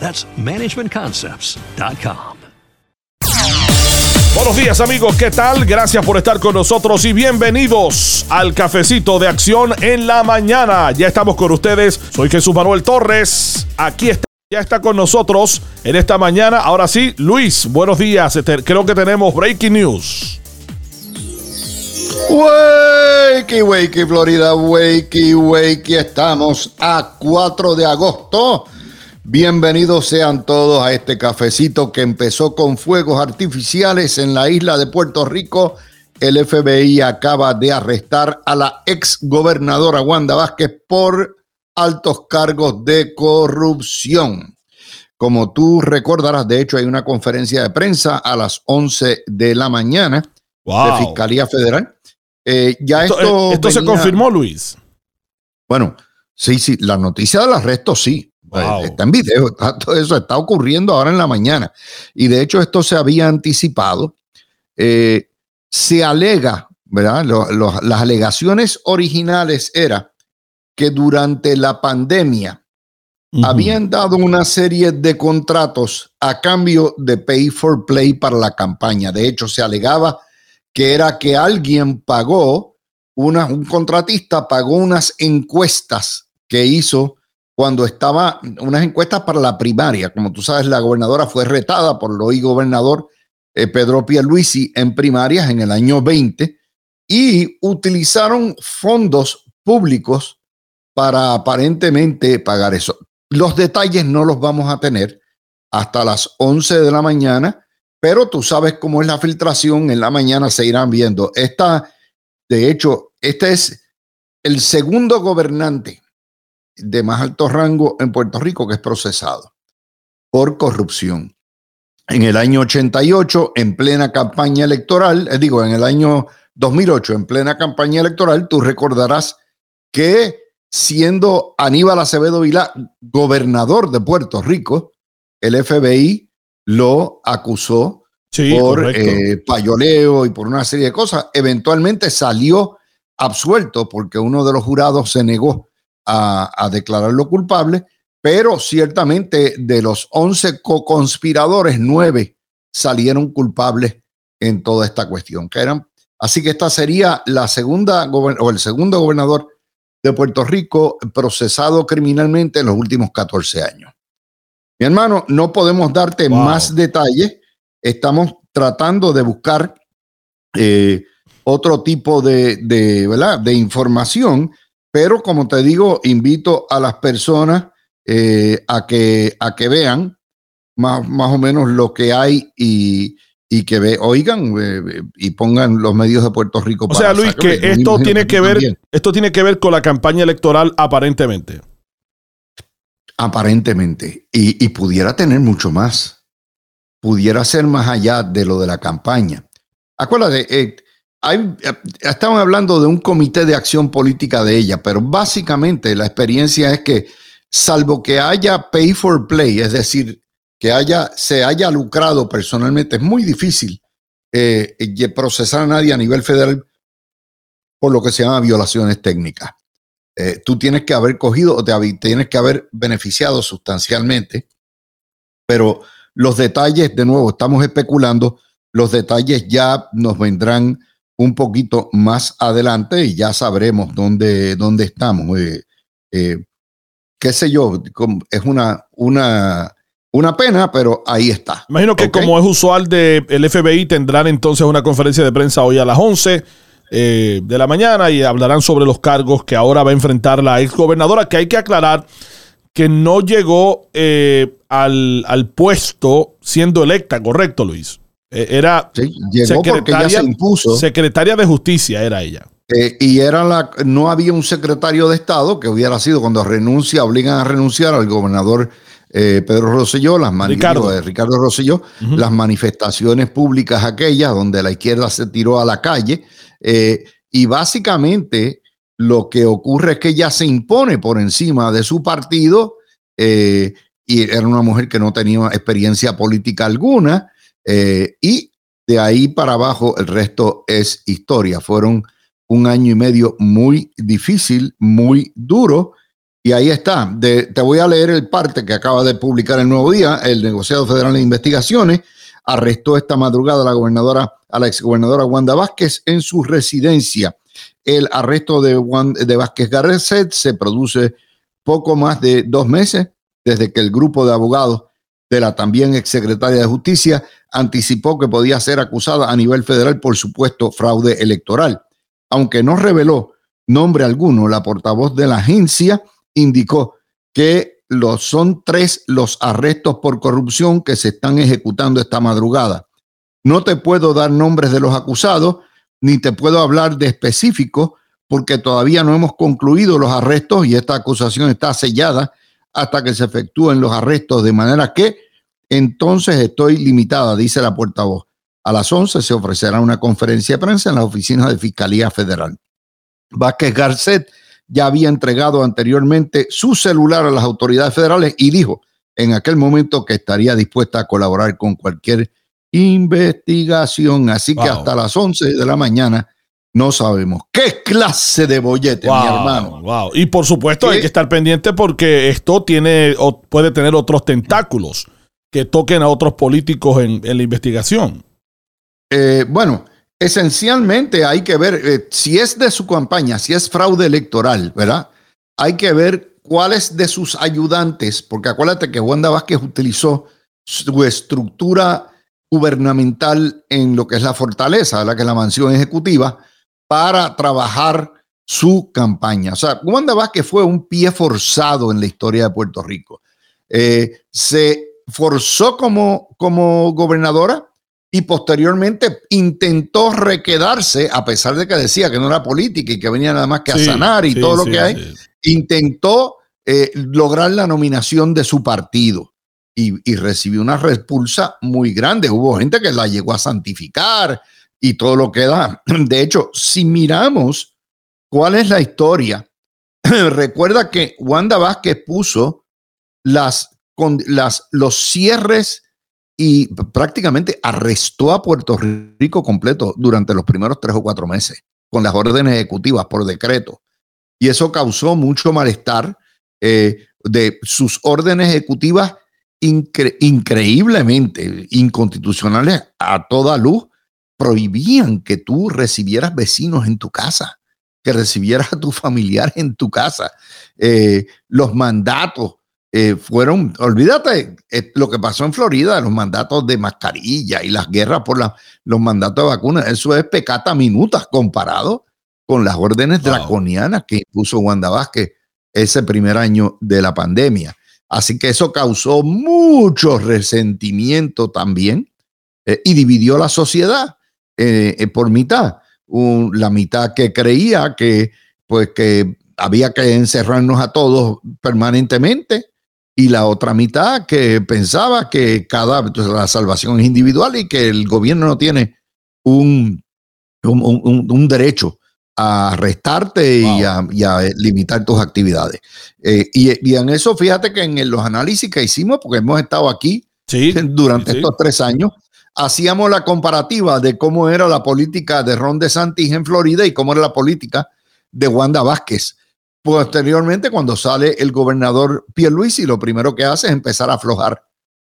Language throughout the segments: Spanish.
That's managementconcepts.com. Buenos días amigos, ¿qué tal? Gracias por estar con nosotros y bienvenidos al cafecito de acción en la mañana. Ya estamos con ustedes, soy Jesús Manuel Torres, aquí está. Ya está con nosotros en esta mañana. Ahora sí, Luis, buenos días. Este, creo que tenemos breaking news. Wakey, wakey, Florida, wakey, wakey. Estamos a 4 de agosto. Bienvenidos sean todos a este cafecito que empezó con fuegos artificiales en la isla de Puerto Rico. El FBI acaba de arrestar a la ex gobernadora Wanda Vázquez por altos cargos de corrupción. Como tú recordarás, de hecho hay una conferencia de prensa a las 11 de la mañana de Fiscalía Federal. Eh, ya esto, esto, se confirmó, Luis. Bueno, sí, sí, la noticia del arresto sí. Está en video, todo eso está ocurriendo ahora en la mañana. Y de hecho esto se había anticipado. Eh, se alega, ¿verdad? las alegaciones originales era que durante la pandemia habían dado una serie de contratos a cambio de pay for play para la campaña. De hecho, se alegaba que era que alguien pagó, una, un contratista pagó unas encuestas que hizo cuando estaba, unas encuestas para la primaria. Como tú sabes, la gobernadora fue retada por el hoy gobernador eh, Pedro Pierluisi en primarias en el año 20 y utilizaron fondos públicos para aparentemente pagar eso. Los detalles no los vamos a tener hasta las 11 de la mañana, pero tú sabes cómo es la filtración, en la mañana se irán viendo. Esta, de hecho, este es el segundo gobernante de más alto rango en Puerto Rico que es procesado por corrupción. En el año 88, en plena campaña electoral, eh, digo, en el año 2008, en plena campaña electoral, tú recordarás que siendo Aníbal Acevedo Vilá gobernador de Puerto Rico, el FBI lo acusó por eh, payoleo y por una serie de cosas. Eventualmente salió absuelto porque uno de los jurados se negó a, declararlo culpable, pero ciertamente de los 11 co-conspiradores, nueve salieron culpables en toda esta cuestión. Que eran, así que esta sería la segunda o el segundo gobernador de Puerto Rico procesado criminalmente en los últimos 14 años. Mi hermano, no podemos darte más detalles. Estamos tratando de buscar eh, otro tipo de, de, ¿verdad? de información, pero como te digo, invito a las personas eh, a, que, a que vean más, más o menos lo que hay y, y que ve, oigan eh, y pongan los medios de Puerto Rico. O sea, Luis, que esto tiene que ver, esto tiene que ver con la campaña electoral aparentemente. Aparentemente. Y, pudiera tener mucho más. Pudiera ser más allá de lo de la campaña. Acuérdate, eh, hay, eh, estamos hablando de un comité de acción política de ella, pero básicamente la experiencia es que, salvo que haya pay for play, es decir, que haya, se haya lucrado personalmente. Es muy difícil eh, procesar a nadie a nivel federal por lo que se llama violaciones técnicas. Eh, tú tienes que haber cogido o te tienes que haber beneficiado sustancialmente, pero los detalles, de nuevo, estamos especulando, los detalles ya nos vendrán un poquito más adelante y ya sabremos dónde, dónde estamos. Eh, qué sé yo, es una, una Una pena, pero ahí está. Imagino que como es usual del el FBI, tendrán entonces una conferencia de prensa hoy a las 11 eh, de la mañana y hablarán sobre los cargos que ahora va a enfrentar la exgobernadora, que hay que aclarar que no llegó eh, al, al, puesto siendo electa, correcto, Luis. Eh, era llegó porque ya se impuso. Secretaria de Justicia era ella. Eh, y era la, no había un secretario de Estado que hubiera sido cuando renuncia, obligan a renunciar al gobernador Pedro Rosselló, las Ricardo. Ricardo Rosselló, las manifestaciones públicas aquellas donde la izquierda se tiró a la calle. y básicamente lo que ocurre es que ella se impone por encima de su partido eh, y era una mujer que no tenía experiencia política alguna eh, y de ahí para abajo el resto es historia. Fueron un año y medio muy difícil, muy duro. Y ahí está. te voy a leer el parte que acaba de publicar el Nuevo Día. El negociado federal de investigaciones arrestó esta madrugada a la gobernadora, a la exgobernadora Wanda Vázquez en su residencia. El arresto de, Juan, de Vázquez Garcet se produce poco más de dos meses desde que el grupo de abogados de la también exsecretaria de Justicia anticipó que podía ser acusada a nivel federal por supuesto fraude electoral. Aunque no reveló nombre alguno, la portavoz de la agencia indicó que los, son tres los arrestos por corrupción que se están ejecutando esta madrugada. No te puedo dar nombres de los acusados, ni te puedo hablar de específico porque todavía no hemos concluido los arrestos y esta acusación está sellada hasta que se efectúen los arrestos, de manera que entonces estoy limitada, dice la portavoz. A las 11 se ofrecerá una conferencia de prensa en la oficina de Fiscalía Federal. Vázquez Garcet ya había entregado anteriormente su celular a las autoridades federales y dijo en aquel momento que estaría dispuesta a colaborar con cualquier investigación. Así que hasta las 11 de la mañana no sabemos qué clase de bollete, mi hermano. Wow. Y por supuesto hay que estar pendiente porque esto tiene o puede tener otros tentáculos que toquen a otros políticos en, la investigación. Eh, bueno, esencialmente hay que ver eh, si es de su campaña, si es fraude electoral, ¿verdad? Hay que ver cuáles de sus ayudantes, porque acuérdate que Wanda Vázquez utilizó su estructura gubernamental en lo que es la fortaleza, la que es la mansión ejecutiva, para trabajar su campaña. O sea, Wanda Vázquez fue un pie forzado en la historia de Puerto Rico. Eh, se forzó como, como gobernadora y posteriormente intentó requedarse, a pesar de que decía que no era política y que venía nada más que a sanar y todo lo que hay, intentó eh, lograr la nominación de su partido y, recibió una repulsa muy grande. Hubo gente que la llegó a santificar y todo lo que da. De hecho, si miramos cuál es la historia, recuerda que Wanda Vázquez puso las, con, las, los cierres y prácticamente arrestó a Puerto Rico completo durante los primeros tres o cuatro meses con las órdenes ejecutivas por decreto. Y eso causó mucho malestar eh, de sus órdenes ejecutivas increíblemente inconstitucionales a toda luz, prohibían que tú recibieras vecinos en tu casa, que recibieras a tu familiar en tu casa. Eh, los mandatos eh, fueron, olvídate eh, lo que pasó en Florida, los mandatos de mascarilla y las guerras por los mandatos de vacunas, eso es pecata minuta comparado con las órdenes draconianas que impuso Wanda Vázquez ese primer año de la pandemia. Así que eso causó mucho resentimiento también eh, y dividió la sociedad eh, eh, por mitad. la mitad que creía que, pues, que había que encerrarnos a todos permanentemente y la otra mitad que pensaba que cada pues, la salvación es individual y que el gobierno no tiene un, un, un derecho a arrestarte y, a, limitar tus actividades. Eh, y, en eso, fíjate que en los análisis que hicimos, porque hemos estado aquí durante estos tres años, hacíamos la comparativa de cómo era la política de Ron DeSantis en Florida y cómo era la política de Wanda Vázquez. Posteriormente, cuando sale el gobernador Pierluisi, lo primero que hace es empezar a aflojar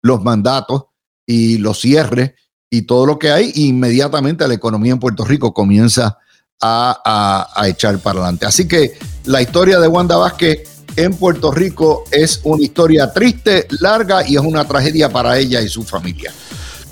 los mandatos y los cierres y todo lo que hay, e inmediatamente la economía en Puerto Rico comienza a, echar para adelante. Así que la historia de Wanda Vázquez en Puerto Rico es una historia triste, larga y es una tragedia para ella y su familia.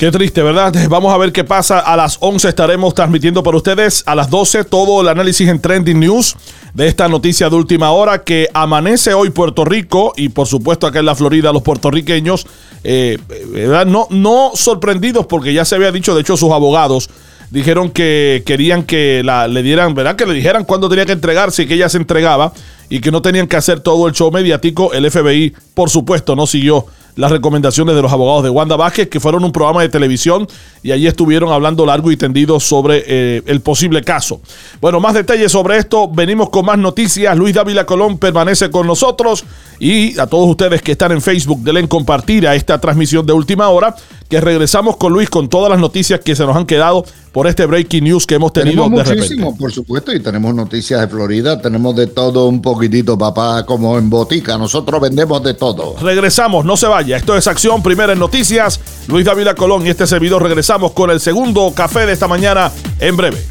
Qué triste, ¿verdad? Vamos a ver qué pasa. A las 11 estaremos transmitiendo para ustedes. A las 12 todo el análisis en Trending News de esta noticia de última hora que amanece hoy Puerto Rico y por supuesto acá en la Florida los puertorriqueños, eh, ¿verdad? No, no sorprendidos porque ya se había dicho, de hecho sus abogados dijeron que querían que la, le dieran, ¿verdad? Que le dijeran cuándo tenía que entregarse y que ella se entregaba y que no tenían que hacer todo el show mediático. El FBI, por supuesto, no siguió las recomendaciones de los abogados de Wanda Vázquez, que fueron un programa de televisión y allí estuvieron hablando largo y tendido sobre eh, el posible caso. Bueno, más detalles sobre esto, venimos con más noticias. Luis Dávila Colón permanece con nosotros y a todos ustedes que están en Facebook, denle compartir a esta transmisión de última hora, que regresamos con Luis con todas las noticias que se nos han quedado por este breaking news que hemos tenido tenemos muchísimo, por supuesto, y tenemos noticias de Florida, tenemos de todo un poquitito, papá, como en botica. Nosotros vendemos de todo. Regresamos, no se vaya. Esto es Acción Primera en Noticias. Luis Dávila Colón y este servidor regresamos con el segundo café de esta mañana en breve.